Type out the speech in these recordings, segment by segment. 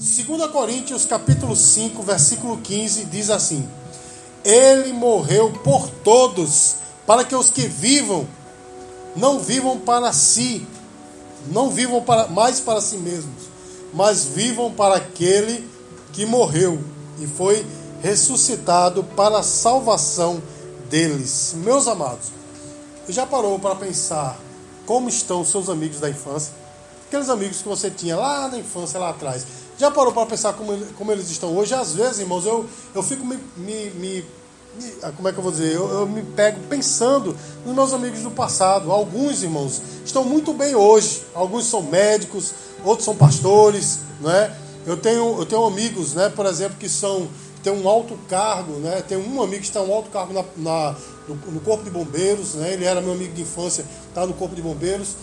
2 Coríntios capítulo 5, versículo 15 diz assim: Ele morreu por todos, para que os que vivam não vivam para si, não vivam para, mais para si mesmos, mas vivam para aquele que morreu e foi ressuscitado para a salvação deles. Meus amados, já parou para pensar como estão seus amigos da infância? Aqueles amigos que você tinha lá na infância, lá atrás. Já parou para pensar como, como eles estão hoje? Às vezes, irmãos, eu, eu fico me, me, me ah, como é que eu vou dizer? Eu, eu, me pego pensando nos meus amigos do passado. Alguns irmãos estão muito bem hoje. Alguns são médicos, outros são pastores, né? Eu tenho, eu tenho amigos, né, por exemplo, que são tem um alto cargo, né? Tem um amigo que está um alto cargo na, na no, no, corpo de bombeiros, né? Ele era meu amigo de infância, está no corpo de bombeiros.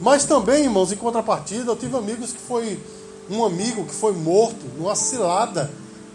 Mas também, irmãos, em contrapartida, eu tive amigos que foi um amigo que foi morto numa cilada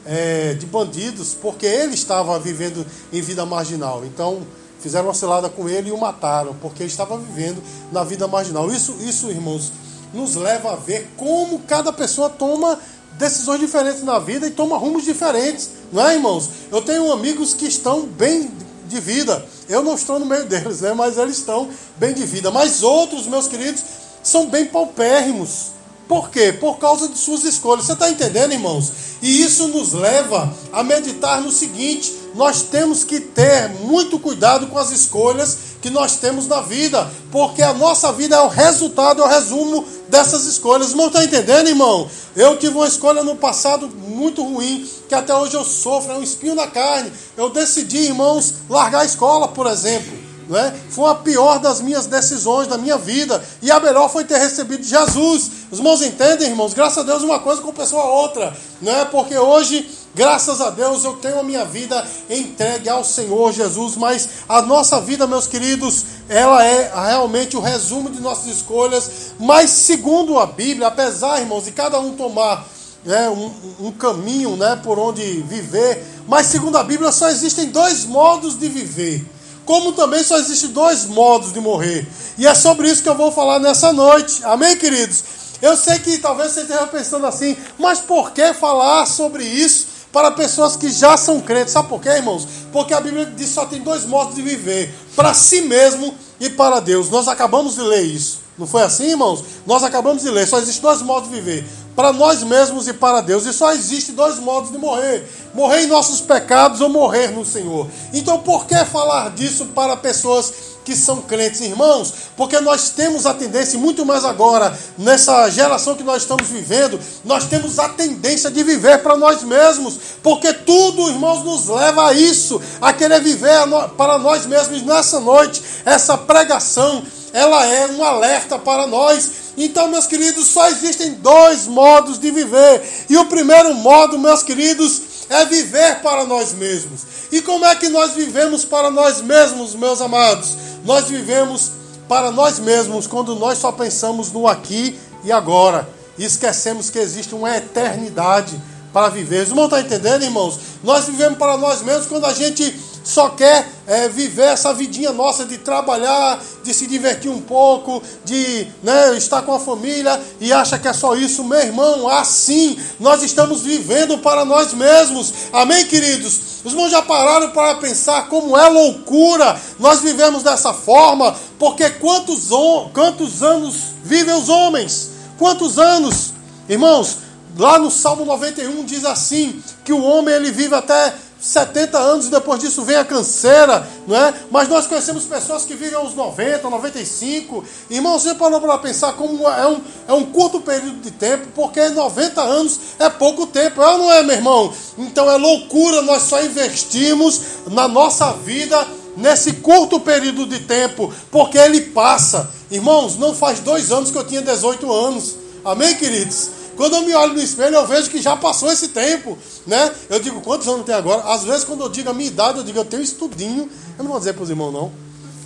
é, de bandidos, porque ele estava vivendo em vida marginal. Então, fizeram uma cilada com ele e o mataram, porque ele estava vivendo na vida marginal. Isso, isso, irmãos, nos leva a ver como cada pessoa toma decisões diferentes na vida e toma rumos diferentes, não é, irmãos? Eu tenho amigos que estão bem de vida. Eu não estou no meio deles, né? Mas eles estão bem de vida. Mas outros, meus queridos, são bem paupérrimos. Por quê? Por causa de suas escolhas. Você está entendendo, irmãos? E isso nos leva a meditar no seguinte: nós temos que ter muito cuidado com as escolhas que nós temos na vida, porque a nossa vida é o resultado, é o resumo dessas escolhas. Irmão, está entendendo, irmão? Eu tive uma escolha no passado muito ruim, que até hoje eu sofro, é um espinho na carne. Eu decidi, irmãos, largar a escola, por exemplo. Né? Foi a pior das minhas decisões da minha vida. E a melhor foi ter recebido Jesus. Os irmãos entendem, irmãos? Graças a Deus, uma coisa compensou a outra. Né? Porque hoje, graças a Deus, eu tenho a minha vida entregue ao Senhor Jesus. Mas a nossa vida, meus queridos, ela é realmente o resumo de nossas escolhas. Mas segundo a Bíblia, apesar, irmãos, de cada um tomar né, um, um, caminho né, por onde viver, mas segundo a Bíblia só existem dois modos de viver como também só existem dois modos de morrer. E é sobre isso que eu vou falar nessa noite. Amém, queridos? Eu sei que talvez você esteja pensando assim, mas por que falar sobre isso para pessoas que já são crentes? Sabe por quê, irmãos? Porque a Bíblia diz que só tem dois modos de viver: para si mesmo e para Deus. Nós acabamos de ler isso. Não foi assim, irmãos? Nós acabamos de ler. Só existem dois modos de viver: para nós mesmos e para Deus. E só existe dois modos de morrer: morrer em nossos pecados ou morrer no Senhor. Então, por que falar disso para pessoas que são crentes, irmãos? Porque nós temos a tendência, muito mais agora, nessa geração que nós estamos vivendo, nós temos a tendência de viver para nós mesmos. Porque tudo, irmãos, nos leva a isso, a querer viver para nós mesmos nessa noite. Essa pregação, ela é um alerta para nós então, meus queridos, só existem dois modos de viver. E o primeiro modo, meus queridos, é viver para nós mesmos. E como é que nós vivemos para nós mesmos, meus amados? Nós vivemos para nós mesmos quando nós só pensamos no aqui e agora. E esquecemos que existe uma eternidade para viver. Os irmãos estão entendendo, irmãos? Nós vivemos para nós mesmos quando a gente só quer é, viver essa vidinha nossa de trabalhar, de se divertir um pouco, de né, estar com a família e acha que é só isso, meu irmão. Assim, nós estamos vivendo para nós mesmos. Amém, queridos? Os irmãos já pararam para pensar como é loucura nós vivemos dessa forma, porque quantos, quantos anos vivem os homens? Quantos anos? Irmãos, lá no Salmo 91 diz assim: que o homem ele vive até 70 anos e depois disso vem a canseira, não é? Mas nós conhecemos pessoas que vivem aos 90, 95. Irmão, você parou para pensar como é um, é um curto período de tempo, porque 90 anos é pouco tempo, é ou não é, meu irmão? Então é loucura nós só investimos na nossa vida nesse curto período de tempo, porque ele passa. Irmãos, não faz dois anos que eu tinha 18 anos. Amém, queridos? Quando eu me olho no espelho, eu vejo que já passou esse tempo, né? Eu digo, quantos anos tem agora? Às vezes, quando eu digo a minha idade, eu digo, eu tenho estudinho. Eu não vou dizer para os irmãos, não.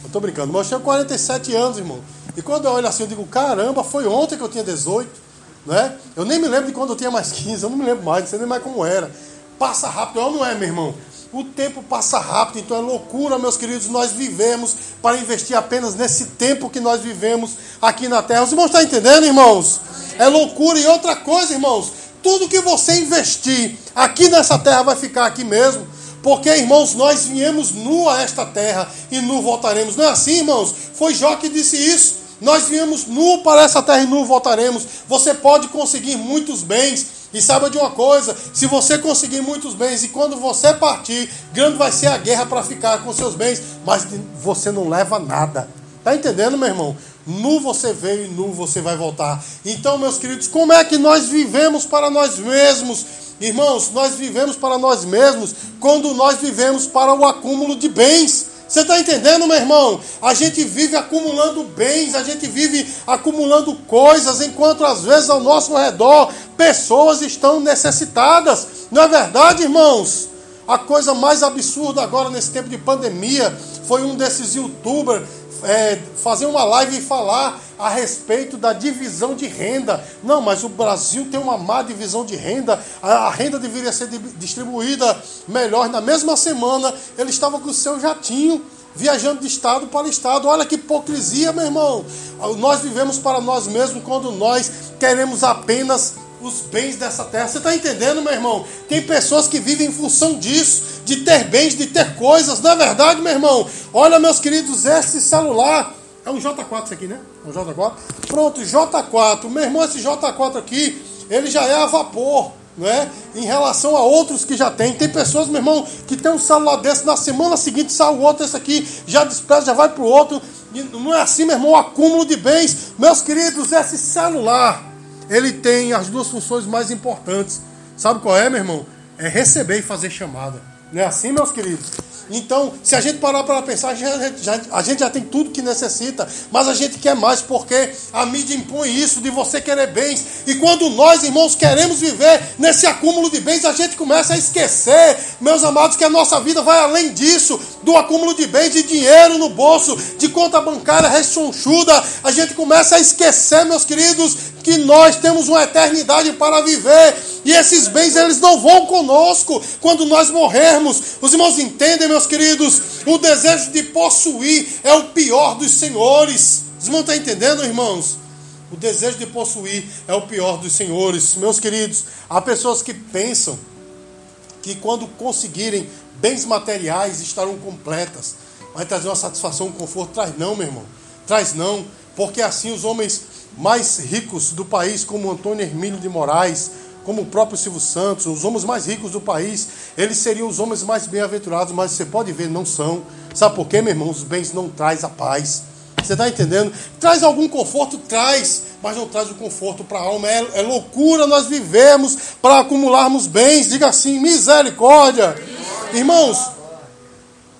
Eu tô brincando, mas eu tenho 47 anos, irmão. E quando eu olho assim, eu digo, caramba, foi ontem que eu tinha 18, né? Eu nem me lembro de quando eu tinha mais 15, eu não me lembro mais, não sei nem mais como era. Passa rápido, ou não é, meu irmão? O tempo passa rápido, então é loucura, meus queridos, nós vivemos para investir apenas nesse tempo que nós vivemos aqui na terra. Os irmãos estão entendendo, irmãos? É loucura. E outra coisa, irmãos, tudo que você investir aqui nessa terra vai ficar aqui mesmo. Porque, irmãos, nós viemos nu a esta terra e nu voltaremos. Não é assim, irmãos? Foi Jó que disse isso. Nós viemos nu para essa terra e nu voltaremos. Você pode conseguir muitos bens. E saiba de uma coisa: se você conseguir muitos bens e quando você partir, grande vai ser a guerra para ficar com seus bens, mas você não leva nada. Tá entendendo, meu irmão? Nu você veio e nu você vai voltar. Então, meus queridos, como é que nós vivemos para nós mesmos? Irmãos, nós vivemos para nós mesmos quando nós vivemos para o acúmulo de bens. Você está entendendo, meu irmão? A gente vive acumulando bens, a gente vive acumulando coisas, enquanto às vezes ao nosso redor pessoas estão necessitadas. Não é verdade, irmãos? A coisa mais absurda agora nesse tempo de pandemia foi um desses youtubers é, fazer uma live e falar a respeito da divisão de renda. Não, mas o Brasil tem uma má divisão de renda. A, a renda deveria ser distribuída melhor. Na mesma semana, ele estava com o seu jatinho viajando de estado para estado. Olha que hipocrisia, meu irmão. Nós vivemos para nós mesmos quando nós queremos apenas os bens dessa terra. Você está entendendo, meu irmão? Tem pessoas que vivem em função disso, de ter bens, de ter coisas. Não é verdade, meu irmão? Olha, meus queridos, esse celular. É um J4 isso aqui, né? É um J4. Pronto, J4. Meu irmão, esse J4 aqui, ele já é a vapor. Não é? Em relação a outros que já tem. Tem pessoas, meu irmão, que tem um celular desse, na semana seguinte sai o outro, esse aqui já despreza, já vai para o outro. E não é assim, meu irmão, o acúmulo de bens. Meus queridos, esse celular ele tem as duas funções mais importantes. Sabe qual é, meu irmão? É receber e fazer chamada. Não é assim, meus queridos? Então, se a gente parar para pensar, a gente, já, a gente já tem tudo que necessita, mas a gente quer mais porque a mídia impõe isso de você querer bens. E quando nós, irmãos, queremos viver nesse acúmulo de bens, a gente começa a esquecer, meus amados, que a nossa vida vai além disso, do acúmulo de bens, de dinheiro no bolso, de conta bancária rechonchuda. A gente começa a esquecer, meus queridos, que nós temos uma eternidade para viver e esses bens eles não vão conosco quando nós morrermos. Os irmãos entendem, meus queridos? O desejo de possuir é o pior dos senhores. Os irmãos estão entendendo, irmãos? O desejo de possuir é o pior dos senhores. Meus queridos, há pessoas que pensam que quando conseguirem bens materiais estarão completas. Vai trazer uma satisfação, um conforto. Traz não, meu irmão. Traz não. Porque assim os homens mais ricos do país, como Antônio Hermílio de Moraes, como o próprio Silvio Santos, os homens mais ricos do país, eles seriam os homens mais bem-aventurados, mas você pode ver, não são. Sabe por quê, meu irmão? Os bens não traz a paz. Você está entendendo? Traz algum conforto? Traz, mas não traz o conforto para a alma. É, é, loucura nós vivemos para acumularmos bens. Diga assim, misericórdia. Irmãos,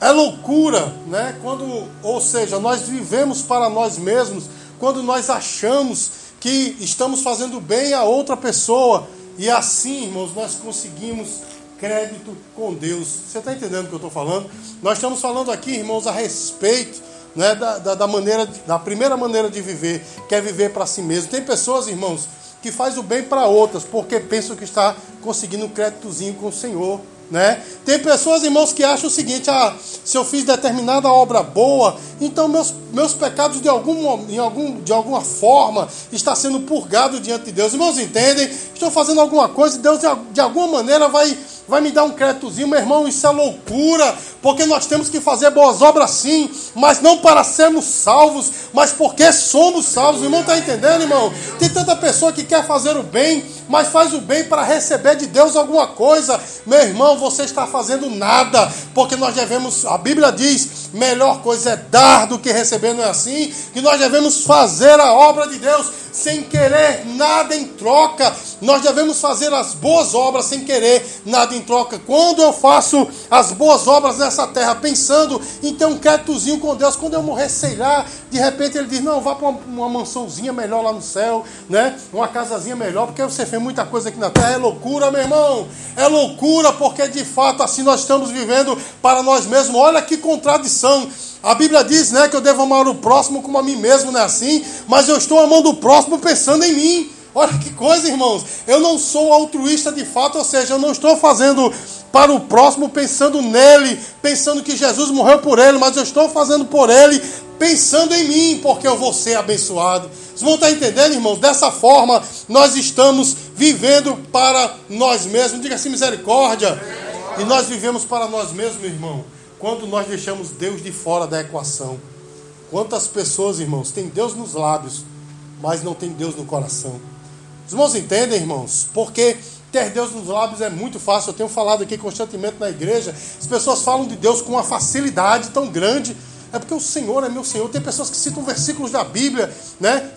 é loucura, né? Quando, ou seja, nós vivemos para nós mesmos quando nós achamos que estamos fazendo bem a outra pessoa. E assim, irmãos, nós conseguimos crédito com Deus. Você está entendendo o que eu estou falando? Nós estamos falando aqui, irmãos, a respeito né, da, da, da, maneira, da primeira maneira de viver, que é viver para si mesmo. Tem pessoas, irmãos, que faz o bem para outras, porque pensam que está conseguindo um créditozinho com o Senhor. Né? Tem pessoas, irmãos, que acham o seguinte: ah, se eu fiz determinada obra boa, então meus, meus pecados de, algum, em algum, de alguma forma está sendo purgado diante de Deus. Irmãos, entendem? Estou fazendo alguma coisa Deus de, de alguma maneira vai vai me dar um créditozinho, meu irmão, isso é loucura, porque nós temos que fazer boas obras sim, mas não para sermos salvos, mas porque somos salvos. O irmão está entendendo, irmão? Tem tanta pessoa que quer fazer o bem, mas faz o bem para receber de Deus alguma coisa. Meu irmão, você está fazendo nada, porque nós devemos, a Bíblia diz, melhor coisa é dar do que receber, não é assim? Que nós devemos fazer a obra de Deus sem querer nada em troca. Nós devemos fazer as boas obras sem querer nada em troca. Quando eu faço as boas obras nessa terra, pensando em ter um créditozinho com Deus, quando eu morrer, sei lá, de repente ele diz: Não, vá para uma, uma mansãozinha melhor lá no céu, né? Uma casazinha melhor, porque você fez muita coisa aqui na terra. É loucura, meu irmão. É loucura, porque de fato assim nós estamos vivendo para nós mesmos. Olha que contradição. A Bíblia diz né, que eu devo amar o próximo como a mim mesmo, não é assim? Mas eu estou amando o próximo pensando em mim. Olha que coisa, irmãos. Eu não sou altruísta de fato, ou seja, eu não estou fazendo para o próximo pensando nele, pensando que Jesus morreu por ele, mas eu estou fazendo por ele pensando em mim, porque eu vou ser abençoado. Vocês vão estar entendendo, irmãos? Dessa forma, nós estamos vivendo para nós mesmos. Diga assim, misericórdia. E nós vivemos para nós mesmos, irmão, quando nós deixamos Deus de fora da equação. Quantas pessoas, irmãos, têm Deus nos lábios, mas não tem Deus no coração? Os irmãos entendem, irmãos? Porque ter Deus nos lábios é muito fácil. Eu tenho falado aqui constantemente na igreja. As pessoas falam de Deus com uma facilidade tão grande. É porque o Senhor é meu Senhor. Tem pessoas que citam versículos da Bíblia, né?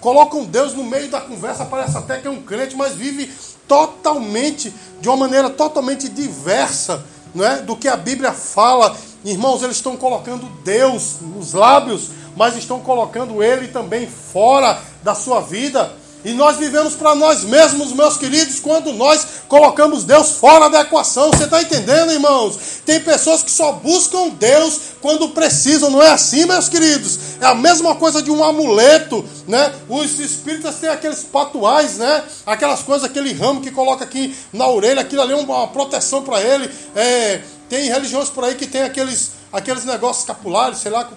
Colocam Deus no meio da conversa, parece até que é um crente, mas vive totalmente, de uma maneira totalmente diversa, não é? Do que a Bíblia fala. Irmãos, eles estão colocando Deus nos lábios, mas estão colocando Ele também fora da sua vida. E nós vivemos para nós mesmos, meus queridos, quando nós colocamos Deus fora da equação. Você está entendendo, irmãos? Tem pessoas que só buscam Deus quando precisam, não é assim, meus queridos? É a mesma coisa de um amuleto, né? Os espíritas têm aqueles patuais, né? Aquelas coisas, aquele ramo que coloca aqui na orelha, aquilo ali é uma proteção para ele. É, tem religiões por aí que tem aqueles, aqueles negócios capulares, sei lá, que o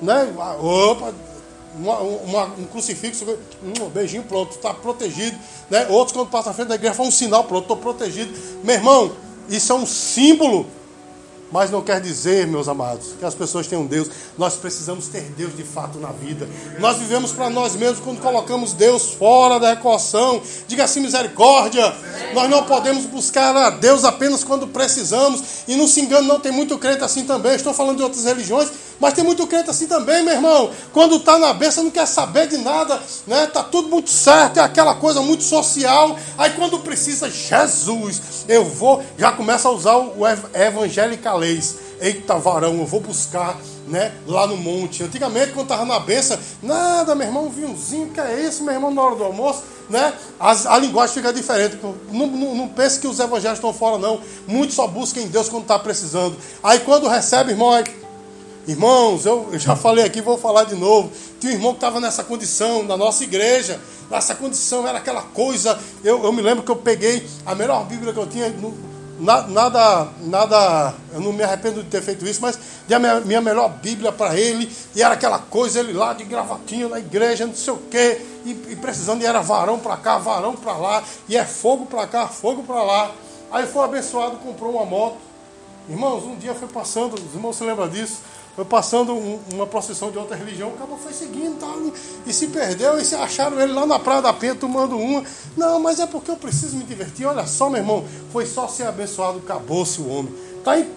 né? Opa, uma, uma, um crucifixo, um beijinho, pronto, está protegido. Né? Outros, quando passam na frente da igreja, faz um sinal, pronto, estou protegido. Meu irmão, isso é um símbolo mas não quer dizer, meus amados, que as pessoas tenham Deus. Nós precisamos ter Deus de fato na vida. Nós vivemos para nós mesmos quando colocamos Deus fora da equação. Diga assim, misericórdia. Nós não podemos buscar a Deus apenas quando precisamos. E não se engane, não tem muito crente assim também. Estou falando de outras religiões, mas tem muito crente assim também, meu irmão. Quando está na bênção, não quer saber de nada, né? Tá tudo muito certo, é aquela coisa muito social. Aí quando precisa, Jesus, eu vou, já começa a usar o evangelicalês. Eita, varão, eu vou buscar, né, lá no monte. Antigamente, quando estava na benção, nada, meu irmão, um vinhozinho, que é isso, meu irmão, na hora do almoço, né? A, a linguagem fica diferente. Não, não, não pense que os evangelhos estão fora, não. Muitos só buscam em Deus quando está precisando. Aí quando recebe, irmão, aí, Irmãos, eu, já falei aqui, vou falar de novo. Tinha um irmão que estava nessa condição, na nossa igreja. Nessa condição era aquela coisa. Eu, eu me lembro que eu peguei a melhor Bíblia que eu tinha. nada, nada, eu não me arrependo de ter feito isso, mas dei a minha, minha melhor Bíblia para ele. E era aquela coisa, ele lá de gravatinho na igreja, não sei o quê. E, e precisando, e era varão para cá, varão para lá. E é fogo para cá, fogo para lá. Aí foi abençoado, comprou uma moto. Irmãos, um dia foi passando, os irmãos se lembram disso foi passando um, uma procissão de outra religião, o cara foi seguindo tal, e se perdeu, e se acharam ele lá na Praia da Penha tomando uma. Não, mas é porque eu preciso me divertir. Olha só, meu irmão, foi só ser abençoado, acabou-se o homem. Tá em...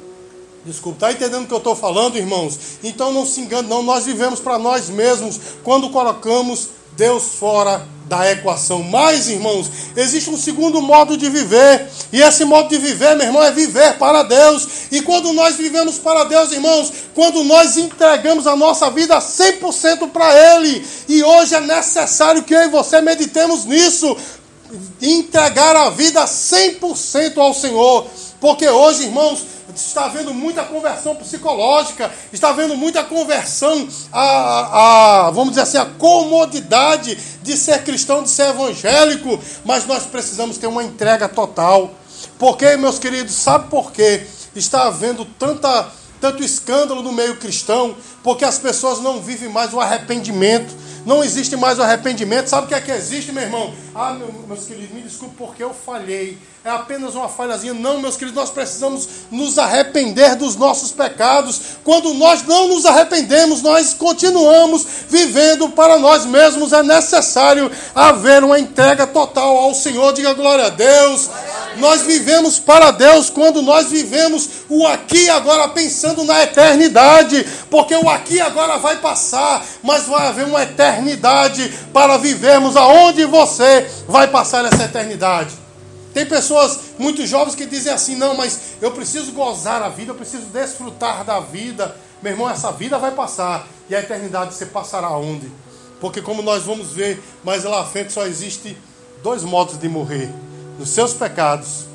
Desculpa, tá entendendo o que eu estou falando, irmãos? Então não se engane, não. Nós vivemos para nós mesmos quando colocamos Deus fora da equação. Mas, irmãos, existe um segundo modo de viver. E esse modo de viver, meu irmão, é viver para Deus. E quando nós vivemos para Deus, irmãos, quando nós entregamos a nossa vida 100% para Ele. E hoje é necessário que eu e você meditemos nisso. Entregar a vida 100% ao Senhor. Porque hoje, irmãos, está havendo muita conversão psicológica, está havendo muita conversão a, a, vamos dizer assim, a comodidade de ser cristão, de ser evangélico, mas nós precisamos ter uma entrega total. Porque, meus queridos, sabe por quê? Está havendo tanta, tanto escândalo no meio cristão, porque as pessoas não vivem mais o arrependimento não existe mais o arrependimento. Sabe o que é que existe, meu irmão? Ah, meu, meus queridos, me desculpe porque eu falhei. É apenas uma falhazinha. Não, meus queridos, nós precisamos nos arrepender dos nossos pecados. Quando nós não nos arrependemos, nós continuamos vivendo para nós mesmos. É necessário haver uma entrega total ao Senhor. Diga glória a Deus. Nós vivemos para Deus quando nós vivemos o aqui e agora pensando na eternidade, porque o aqui e agora vai passar, mas vai haver uma eternidade para vivermos aonde você vai passar essa eternidade. Tem pessoas muito jovens que dizem assim: não, mas eu preciso gozar a vida, eu preciso desfrutar da vida. Meu irmão, essa vida vai passar e a eternidade você passará onde? Porque, como nós vamos ver mais lá à frente, só existe dois modos de morrer nos seus pecados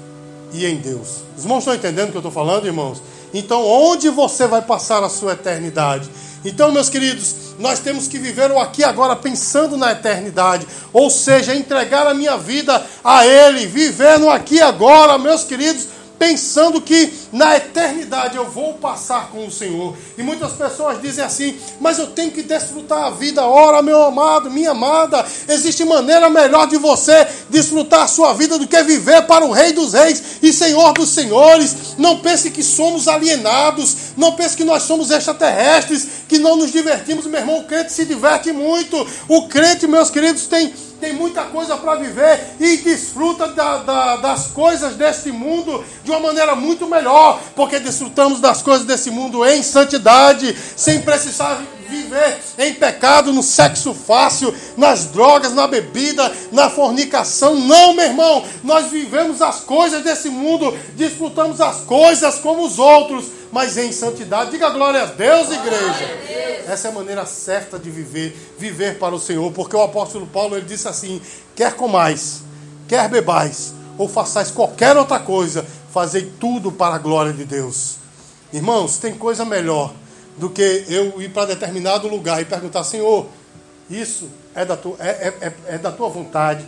e em Deus. Os irmãos estão entendendo o que eu estou falando, irmãos? Então, onde você vai passar a sua eternidade? Então, meus queridos, nós temos que viver o aqui agora pensando na eternidade, ou seja, entregar a minha vida a Ele, viver no aqui agora, meus queridos, pensando que na eternidade eu vou passar com o Senhor. E muitas pessoas dizem assim: Mas eu tenho que desfrutar a vida. Ora, meu amado, minha amada, existe maneira melhor de você desfrutar a sua vida do que viver para o Rei dos Reis e Senhor dos Senhores. Não pense que somos alienados, não pense que nós somos extraterrestres, que não nos divertimos. Meu irmão, o crente se diverte muito. O crente, meus queridos, tem tem muita coisa para viver e desfruta da, da, das coisas deste mundo de uma maneira muito melhor, porque desfrutamos das coisas desse mundo em santidade, sem precisar viver em pecado, no sexo fácil, nas drogas, na bebida, na fornicação. Não, meu irmão, nós vivemos as coisas desse mundo, desfrutamos as coisas como os outros, mas em santidade. Diga glória a Deus, igreja. Essa é a maneira certa de viver, viver para o Senhor, porque o apóstolo Paulo ele disse assim: quer comais, quer bebais, ou façais qualquer outra coisa, fazei tudo para a glória de Deus. Irmãos, tem coisa melhor do que eu ir para determinado lugar e perguntar, Senhor, isso é da, tua, é, é, é, é da tua vontade,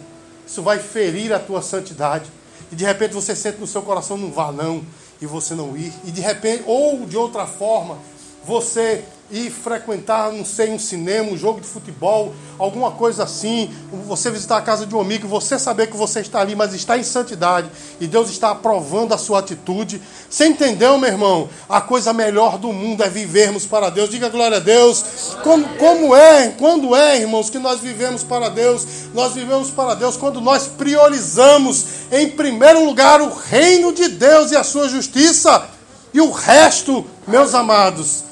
isso vai ferir a tua santidade. E de repente você sente no seu coração, não vá não, e você não ir. E de repente, ou de outra forma, você ir frequentar, não sei, um cinema, um jogo de futebol, alguma coisa assim, você visitar a casa de um amigo, você saber que você está ali, mas está em santidade e Deus está aprovando a sua atitude. Você entendeu, meu irmão? A coisa melhor do mundo é vivermos para Deus. Diga glória a Deus. Como, como é, quando é, irmãos, que nós vivemos para Deus? Nós vivemos para Deus quando nós priorizamos em primeiro lugar o reino de Deus e a sua justiça. E o resto, meus amados,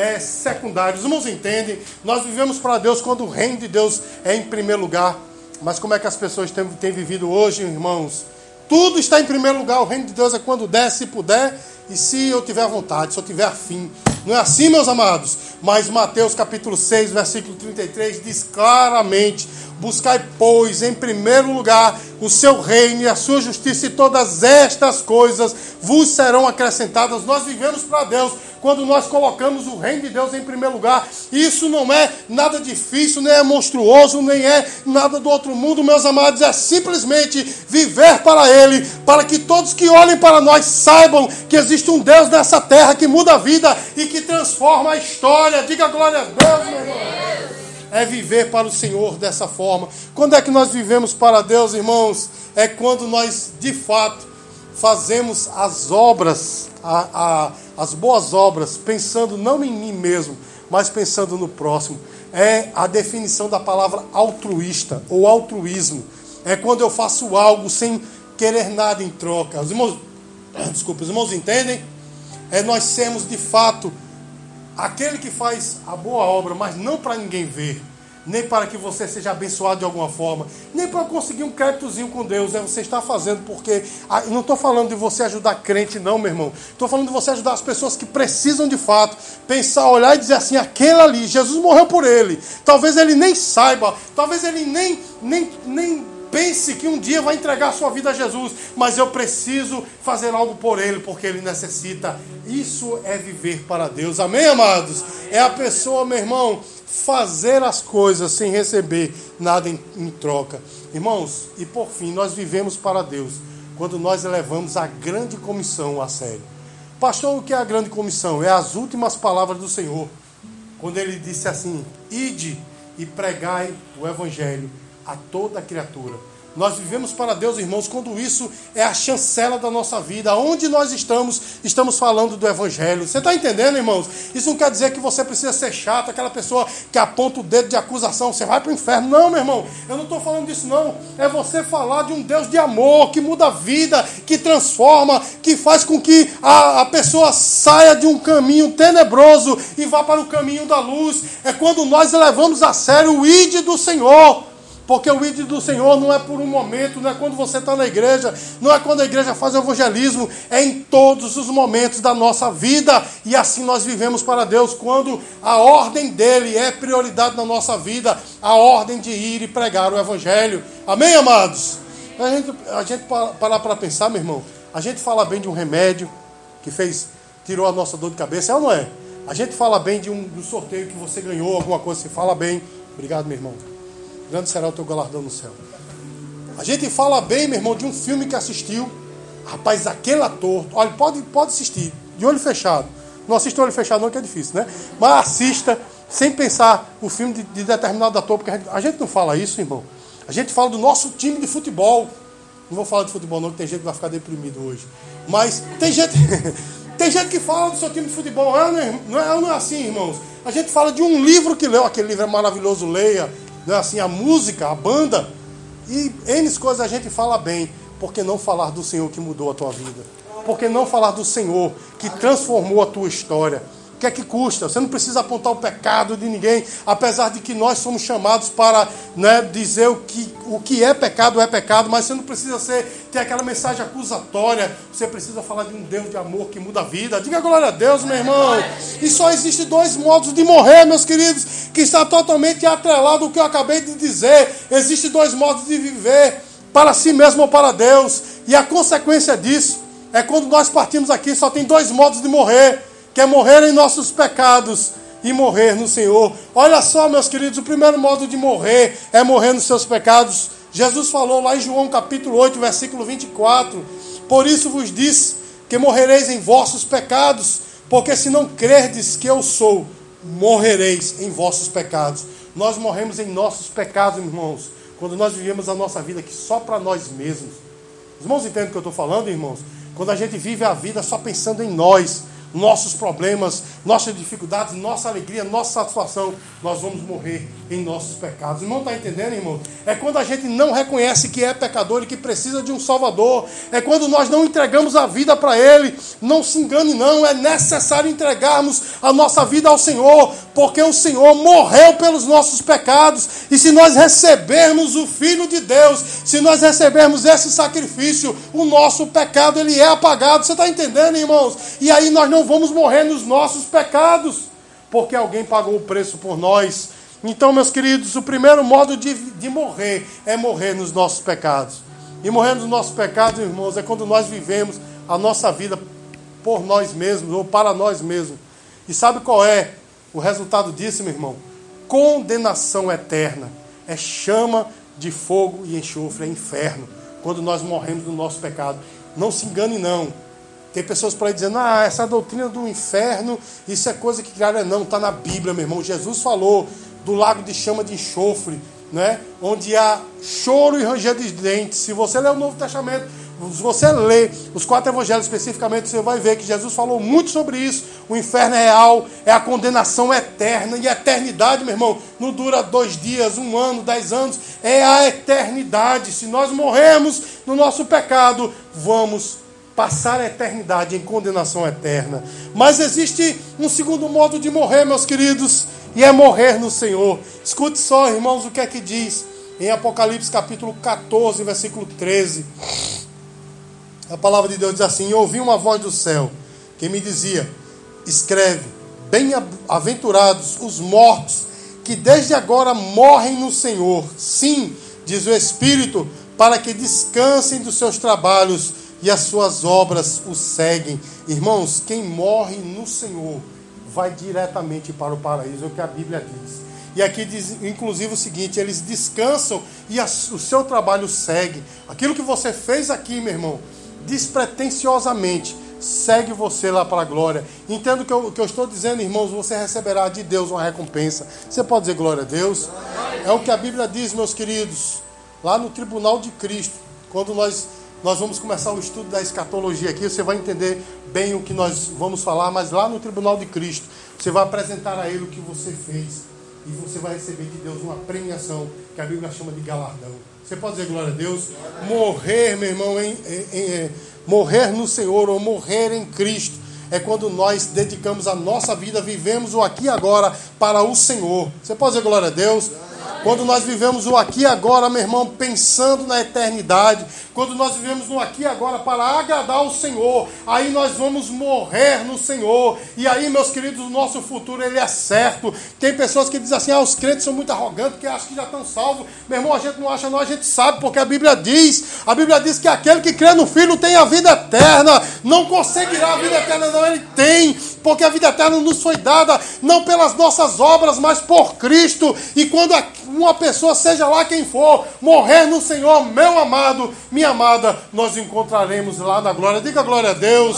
é secundário. Os irmãos entendem? Nós vivemos para Deus quando o reino de Deus é em primeiro lugar. Mas como é que as pessoas têm, têm vivido hoje, irmãos? Tudo está em primeiro lugar. O reino de Deus é quando der, se puder, e se eu tiver vontade, se eu tiver afim. Não é assim, meus amados? Mas Mateus capítulo 6, versículo 33 diz claramente: Buscai, pois, em primeiro lugar o seu reino e a sua justiça, e todas estas coisas vos serão acrescentadas. Nós vivemos para Deus quando nós colocamos o reino de Deus em primeiro lugar. Isso não é nada difícil, nem é monstruoso, nem é nada do outro mundo, meus amados. É simplesmente viver para Ele, para que todos que olhem para nós saibam que existe um Deus nessa terra que muda a vida e que transforma a história. Diga glória a Deus, meu irmão é viver para o Senhor dessa forma. Quando é que nós vivemos para Deus, irmãos? É quando nós, de fato, fazemos as obras, a, a, as boas obras, pensando não em mim mesmo, mas pensando no próximo. É a definição da palavra altruísta ou altruísmo. É quando eu faço algo sem querer nada em troca. Os irmãos, desculpa, os irmãos entendem? É nós sermos de fato aquele que faz a boa obra, mas não para ninguém ver, nem para que você seja abençoado de alguma forma, nem para conseguir um créditozinho com Deus, é você está fazendo porque ah, não estou falando de você ajudar crente não, meu irmão. Estou falando de você ajudar as pessoas que precisam de fato pensar, olhar e dizer assim, aquele ali, Jesus morreu por ele. Talvez ele nem saiba, talvez ele nem nem nem pense que um dia vai entregar sua vida a Jesus, mas eu preciso fazer algo por ele, porque ele necessita. Isso é viver para Deus. Amém, amados? É a pessoa, meu irmão, fazer as coisas sem receber nada em, em troca. Irmãos, e por fim, nós vivemos para Deus quando nós elevamos a grande comissão a sério. Pastor, o que é a grande comissão? É as últimas palavras do Senhor. Quando ele disse assim: Ide e pregai o evangelho a toda criatura. Nós vivemos para Deus, irmãos, quando isso é a chancela da nossa vida. Onde nós estamos, estamos falando do Evangelho. Você está entendendo, irmãos? Isso não quer dizer que você precisa ser chato, aquela pessoa que aponta o dedo de acusação, você vai para o inferno. Não, meu irmão, eu não estou falando disso, não. É você falar de um Deus de amor, que muda a vida, que transforma, que faz com que a, a pessoa saia de um caminho tenebroso e vá para o caminho da luz. É quando nós levamos a sério o ide do Senhor. Porque o ídolo do Senhor não é por um momento, não é quando você está na igreja, não é quando a igreja faz evangelismo, é em todos os momentos da nossa vida. E assim nós vivemos para Deus, quando a ordem dele é prioridade na nossa vida, a ordem de ir e pregar o evangelho. Amém, amados? A gente, a gente parar para pensar, meu irmão, a gente fala bem de um remédio que fez, tirou a nossa dor de cabeça, é ou não é? A gente fala bem de um, de um sorteio que você ganhou, alguma coisa, você fala bem. Obrigado, meu irmão grande será o teu galardão no céu. A gente fala bem, meu irmão, de um filme que assistiu. Rapaz, aquele ator, olha, pode, pode assistir, de olho fechado. Não assista olho fechado, não, que é difícil, né? Mas assista sem pensar o filme de, de determinado ator, porque a gente, a gente não fala isso, irmão. A gente fala do nosso time de futebol. Não vou falar de futebol, não, que tem gente que vai ficar deprimido hoje. Mas tem gente, tem gente que fala do seu time de futebol. É, não é, não é assim, irmãos. A gente fala de um livro que leu, aquele livro é maravilhoso, leia. Não é assim, a música, a banda. E N coisas a gente fala bem. Por que não falar do Senhor que mudou a tua vida? Por que não falar do Senhor que transformou a tua história? Que é que custa? Você não precisa apontar o pecado de ninguém, apesar de que nós somos chamados para né, dizer o que, o que é pecado é pecado, mas você não precisa ser, ter aquela mensagem acusatória, você precisa falar de um Deus de amor que muda a vida. Diga glória a Deus, meu irmão. E só existe dois modos de morrer, meus queridos, que está totalmente atrelado ao que eu acabei de dizer. Existem dois modos de viver, para si mesmo ou para Deus. E a consequência disso é quando nós partimos aqui, só tem dois modos de morrer quer morrer em nossos pecados e morrer no Senhor. Olha só, meus queridos, o primeiro modo de morrer é morrer nos seus pecados. Jesus falou lá em João capítulo 8, versículo 24: Por isso vos disse que morrereis em vossos pecados, porque se não crerdes que eu sou, morrereis em vossos pecados. Nós morremos em nossos pecados, irmãos, quando nós vivemos a nossa vida aqui só para nós mesmos. Os irmãos entendem o que eu estou falando, irmãos? Quando a gente vive a vida só pensando em nós, nossos problemas, nossas dificuldades, nossa alegria, nossa satisfação, nós vamos morrer em nossos pecados. Irmão, está entendendo, irmão? É quando a gente não reconhece que é pecador e que precisa de um Salvador. É quando nós não entregamos a vida para Ele. Não se engane, não. É necessário entregarmos a nossa vida ao Senhor, porque o Senhor morreu pelos nossos pecados. E se nós recebermos o Filho de Deus, se nós recebermos esse sacrifício, o nosso pecado ele é apagado. Você está entendendo, irmãos? E aí nós não vamos morrer nos nossos pecados, porque alguém pagou o preço por nós. Então, meus queridos, o primeiro modo de, de morrer é morrer nos nossos pecados. E morrer nos nossos pecados, irmãos, é quando nós vivemos a nossa vida por nós mesmos ou para nós mesmos. E sabe qual é o resultado disso, meu irmão? Condenação eterna. É chama de fogo e enxofre, é inferno. Quando nós morremos no nosso pecado. Não se engane, não. Tem pessoas por aí dizendo, ah, essa doutrina do inferno, isso é coisa que criaram. Não, está na Bíblia, meu irmão. Jesus falou do lago de chama de enxofre, né? onde há choro e ranger de dentes. Se você ler o Novo Testamento, se você ler os quatro evangelhos especificamente, você vai ver que Jesus falou muito sobre isso. O inferno é real, é a condenação eterna. E a eternidade, meu irmão, não dura dois dias, um ano, dez anos. É a eternidade. Se nós morremos no nosso pecado, vamos passar a eternidade em condenação eterna. Mas existe um segundo modo de morrer, meus queridos, e é morrer no Senhor. Escute só, irmãos, o que é que diz em Apocalipse capítulo 14, versículo 13. A palavra de Deus diz assim: ouvi uma voz do céu que me dizia: Escreve, bem-aventurados os mortos que desde agora morrem no Senhor. Sim, diz o Espírito, para que descansem dos seus trabalhos e as suas obras o seguem. Irmãos, quem morre no Senhor vai diretamente para o paraíso, é o que a Bíblia diz. E aqui diz, inclusive, o seguinte: eles descansam e a, o seu trabalho segue. Aquilo que você fez aqui, meu irmão, despretensiosamente, segue você lá para a glória. Entendo o que eu, que eu estou dizendo, irmãos, você receberá de Deus uma recompensa. Você pode dizer glória a Deus? É o que a Bíblia diz, meus queridos, lá no tribunal de Cristo, quando nós nós vamos começar o estudo da escatologia aqui, você vai entender bem o que nós vamos falar, mas lá no tribunal de Cristo, você vai apresentar a Ele o que você fez e você vai receber de Deus uma premiação que a Bíblia chama de galardão. Você pode dizer glória a Deus? Morrer, meu irmão, em, em, em, morrer no Senhor ou morrer em Cristo é quando nós dedicamos a nossa vida, vivemos o aqui e agora para o Senhor. Você pode dizer glória a Deus? Quando nós vivemos o aqui e agora, meu irmão, pensando na eternidade, quando nós vivemos no aqui e agora para agradar o Senhor, aí nós vamos morrer no Senhor. E aí, meus queridos, o nosso futuro ele é certo. Tem pessoas que dizem assim: "Ah, os crentes são muito arrogantes, porque acham que já estão salvos". Meu irmão, a gente não acha não, a gente sabe, porque a Bíblia diz, a Bíblia diz que aquele que crê no Filho tem a vida eterna. Não conseguirá a vida eterna não, ele tem porque a vida eterna nos foi dada não pelas nossas obras, mas por Cristo. E quando uma pessoa, seja lá quem for, morrer no Senhor, meu amado, minha amada, nós encontraremos lá na glória. Diga glória a Deus.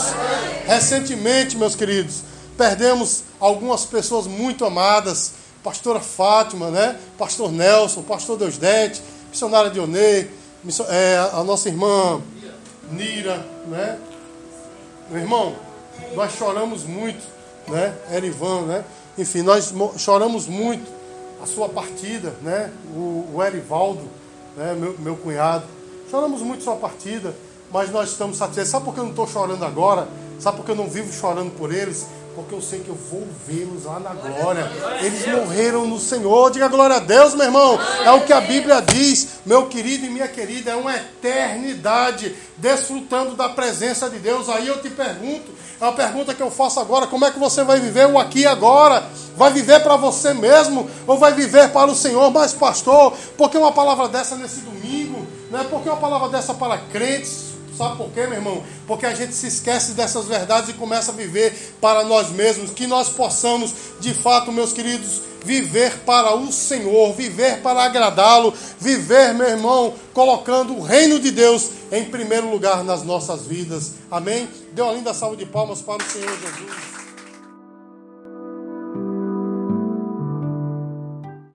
Recentemente, meus queridos, perdemos algumas pessoas muito amadas. Pastora Fátima, né? Pastor Nelson, Pastor Deusdete, missionária Dionei, é, a nossa irmã Nira, né? Meu irmão, nós choramos muito, né? Erivan, né? Enfim, nós choramos muito a sua partida, né? O, o Erivaldo, né? Meu, meu cunhado. Choramos muito sua partida, mas nós estamos satisfeitos. Sabe por que eu não estou chorando agora? Sabe por que eu não vivo chorando por eles? porque eu sei que eu vou vê-los lá na glória. Eles morreram no Senhor. Diga glória a Deus, meu irmão. É o que a Bíblia diz, meu querido e minha querida, é uma eternidade desfrutando da presença de Deus. Aí eu te pergunto, é uma pergunta que eu faço agora: como é que você vai viver o aqui e agora? Vai viver para você mesmo ou vai viver para o Senhor? Mas, pastor, por que uma palavra dessa nesse domingo? Não é porque uma palavra dessa para crentes? Sabe por quê, meu irmão? Porque a gente se esquece dessas verdades e começa a viver para nós mesmos. Que nós possamos, de fato, meus queridos, viver para o Senhor, viver para agradá-lo, viver, meu irmão, colocando o reino de Deus em primeiro lugar nas nossas vidas. Amém? Dê uma linda salva de palmas para o Senhor Jesus.